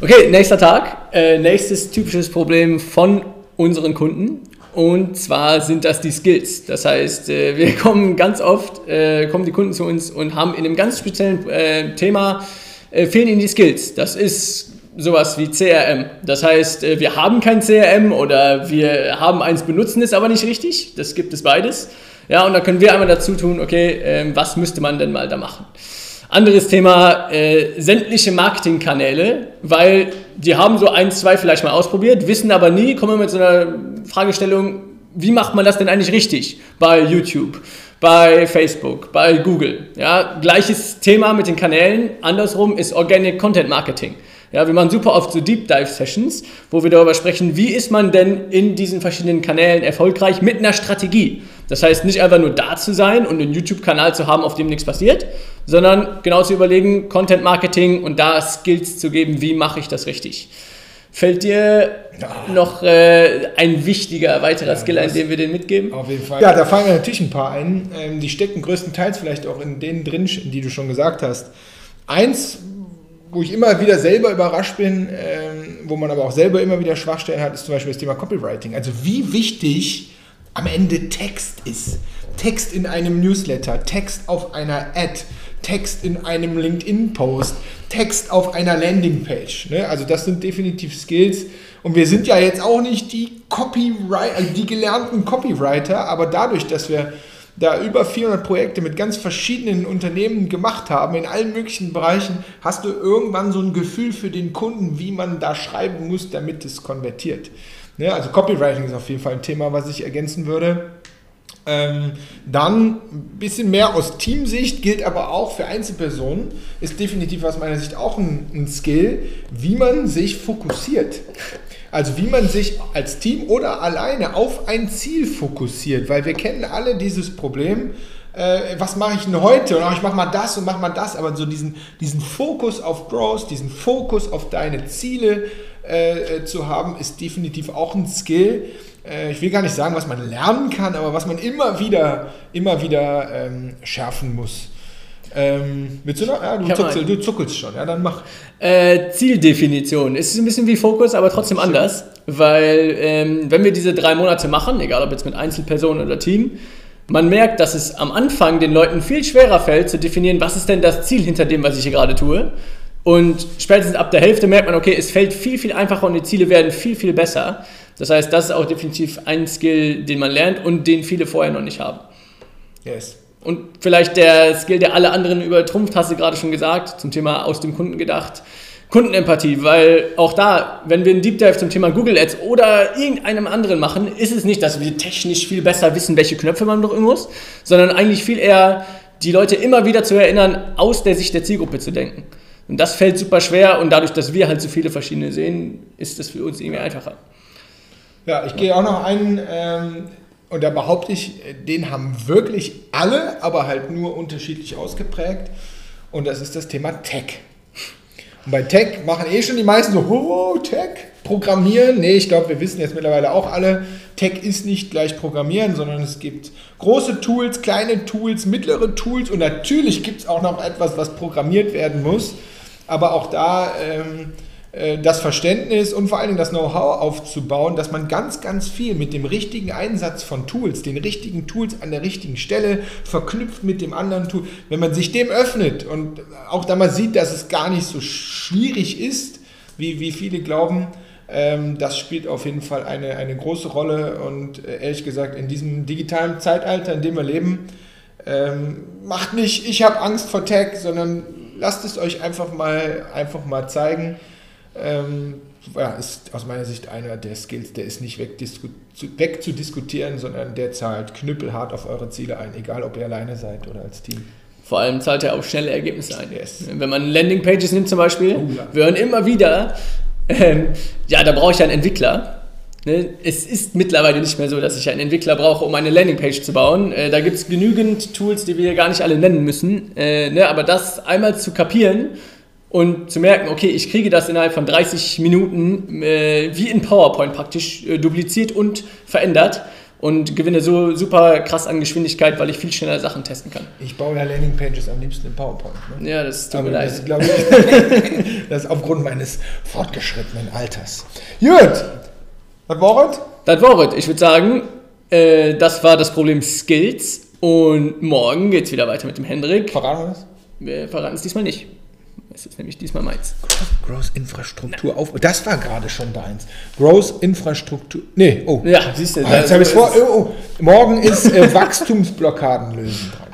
Okay, nächster Tag. Äh, nächstes typisches Problem von unseren Kunden. Und zwar sind das die Skills. Das heißt, äh, wir kommen ganz oft, äh, kommen die Kunden zu uns und haben in einem ganz speziellen äh, Thema, äh, fehlen ihnen die Skills. Das ist sowas wie CRM. Das heißt, äh, wir haben kein CRM oder wir haben eins, benutzen es aber nicht richtig. Das gibt es beides. Ja, und da können wir einmal dazu tun, okay, ähm, was müsste man denn mal da machen? Anderes Thema, äh, sämtliche Marketingkanäle, weil die haben so ein, zwei vielleicht mal ausprobiert, wissen aber nie, kommen mit so einer Fragestellung, wie macht man das denn eigentlich richtig bei YouTube, bei Facebook, bei Google. Ja, gleiches Thema mit den Kanälen, andersrum ist Organic Content Marketing. Ja, wir machen super oft so Deep Dive Sessions, wo wir darüber sprechen, wie ist man denn in diesen verschiedenen Kanälen erfolgreich mit einer Strategie. Das heißt, nicht einfach nur da zu sein und einen YouTube-Kanal zu haben, auf dem nichts passiert, sondern genau zu überlegen, Content Marketing und da Skills zu geben, wie mache ich das richtig. Fällt dir ja. noch äh, ein wichtiger weiterer ja, Skill ein, den wir dir mitgeben? Auf jeden Fall. Ja, da fallen mir natürlich ein paar ein. Ähm, die stecken größtenteils vielleicht auch in denen drin, die du schon gesagt hast. Eins, wo ich immer wieder selber überrascht bin, ähm, wo man aber auch selber immer wieder Schwachstellen hat, ist zum Beispiel das Thema Copywriting. Also wie wichtig am Ende Text ist. Text in einem Newsletter, Text auf einer Ad, Text in einem LinkedIn-Post, Text auf einer Landingpage. Ne? Also das sind definitiv Skills. Und wir sind ja jetzt auch nicht die Copywriter, also die gelernten Copywriter, aber dadurch, dass wir da über 400 Projekte mit ganz verschiedenen Unternehmen gemacht haben, in allen möglichen Bereichen, hast du irgendwann so ein Gefühl für den Kunden, wie man da schreiben muss, damit es konvertiert. Ne? Also Copywriting ist auf jeden Fall ein Thema, was ich ergänzen würde. Ähm, dann ein bisschen mehr aus Teamsicht, gilt aber auch für Einzelpersonen, ist definitiv aus meiner Sicht auch ein, ein Skill, wie man sich fokussiert. Also wie man sich als Team oder alleine auf ein Ziel fokussiert, weil wir kennen alle dieses Problem, äh, was mache ich denn heute? Und ich mache mal das und mache mal das, aber so diesen, diesen Fokus auf Growth, diesen Fokus auf deine Ziele äh, äh, zu haben, ist definitiv auch ein Skill. Äh, ich will gar nicht sagen, was man lernen kann, aber was man immer wieder, immer wieder ähm, schärfen muss. Ähm, willst du noch? Ja, du, zuckelst, du zuckelst schon, ja, dann mach. Äh, Zieldefinition. Es ist ein bisschen wie Fokus, aber trotzdem anders, weil ähm, wenn wir diese drei Monate machen, egal ob jetzt mit Einzelpersonen oder Team, man merkt, dass es am Anfang den Leuten viel schwerer fällt zu definieren, was ist denn das Ziel hinter dem, was ich hier gerade tue. Und spätestens ab der Hälfte merkt man, okay, es fällt viel, viel einfacher und die Ziele werden viel, viel besser. Das heißt, das ist auch definitiv ein Skill, den man lernt und den viele vorher noch nicht haben. Yes. Und vielleicht der Skill, der alle anderen übertrumpft, hast du gerade schon gesagt, zum Thema aus dem Kunden gedacht. Kundenempathie, weil auch da, wenn wir einen Deep Dive zum Thema Google Ads oder irgendeinem anderen machen, ist es nicht, dass wir technisch viel besser wissen, welche Knöpfe man drücken muss, sondern eigentlich viel eher die Leute immer wieder zu erinnern, aus der Sicht der Zielgruppe zu denken. Und das fällt super schwer und dadurch, dass wir halt so viele verschiedene sehen, ist das für uns irgendwie einfacher. Ja, ich gehe auch noch einen, ähm, und da behaupte ich, den haben wirklich alle, aber halt nur unterschiedlich ausgeprägt. Und das ist das Thema Tech. Und bei Tech machen eh schon die meisten so, oh, Tech, Programmieren. Nee, ich glaube, wir wissen jetzt mittlerweile auch alle, Tech ist nicht gleich Programmieren, sondern es gibt große Tools, kleine Tools, mittlere Tools und natürlich gibt es auch noch etwas, was programmiert werden muss. Aber auch da ähm, äh, das Verständnis und vor allen Dingen das Know-how aufzubauen, dass man ganz, ganz viel mit dem richtigen Einsatz von Tools, den richtigen Tools an der richtigen Stelle verknüpft mit dem anderen Tool, wenn man sich dem öffnet und auch da mal sieht, dass es gar nicht so schwierig ist, wie, wie viele glauben, ähm, das spielt auf jeden Fall eine, eine große Rolle. Und äh, ehrlich gesagt in diesem digitalen Zeitalter, in dem wir leben, ähm, macht nicht, ich habe Angst vor Tech, sondern lasst es euch einfach mal, einfach mal zeigen ähm, ja, ist aus meiner Sicht einer der Skills, der ist nicht wegzudiskutieren, weg sondern der zahlt knüppelhart auf eure Ziele ein, egal ob ihr alleine seid oder als Team. Vor allem zahlt er auf schnelle Ergebnisse ein. Yes. Wenn man Landingpages nimmt zum Beispiel, oh, ja. wir hören immer wieder, ähm, ja, da brauche ich einen Entwickler. Ne? Es ist mittlerweile nicht mehr so, dass ich einen Entwickler brauche, um eine Landingpage zu bauen. Äh, da gibt es genügend Tools, die wir gar nicht alle nennen müssen. Äh, ne? Aber das einmal zu kapieren und zu merken, okay, ich kriege das innerhalb von 30 Minuten äh, wie in PowerPoint praktisch äh, dupliziert und verändert und gewinne so super krass an Geschwindigkeit, weil ich viel schneller Sachen testen kann. Ich baue ja Landingpages am liebsten in PowerPoint. Ne? Ja, das tut mir leid. das, glaube ich, das ist aufgrund meines fortgeschrittenen Alters. Gut. Was war es? Das war es. Ich würde sagen, äh, das war das Problem Skills. Und morgen geht es wieder weiter mit dem Hendrik. Verraten wir das? Wir verraten es diesmal nicht. Es ist nämlich diesmal meins. Gross Infrastruktur auf. Das war gerade schon deins. Gross Infrastruktur. Nee, oh. Ja, siehst du. Ah, jetzt habe ich vor. Oh, oh. Morgen ist äh, Wachstumsblockaden lösen dran.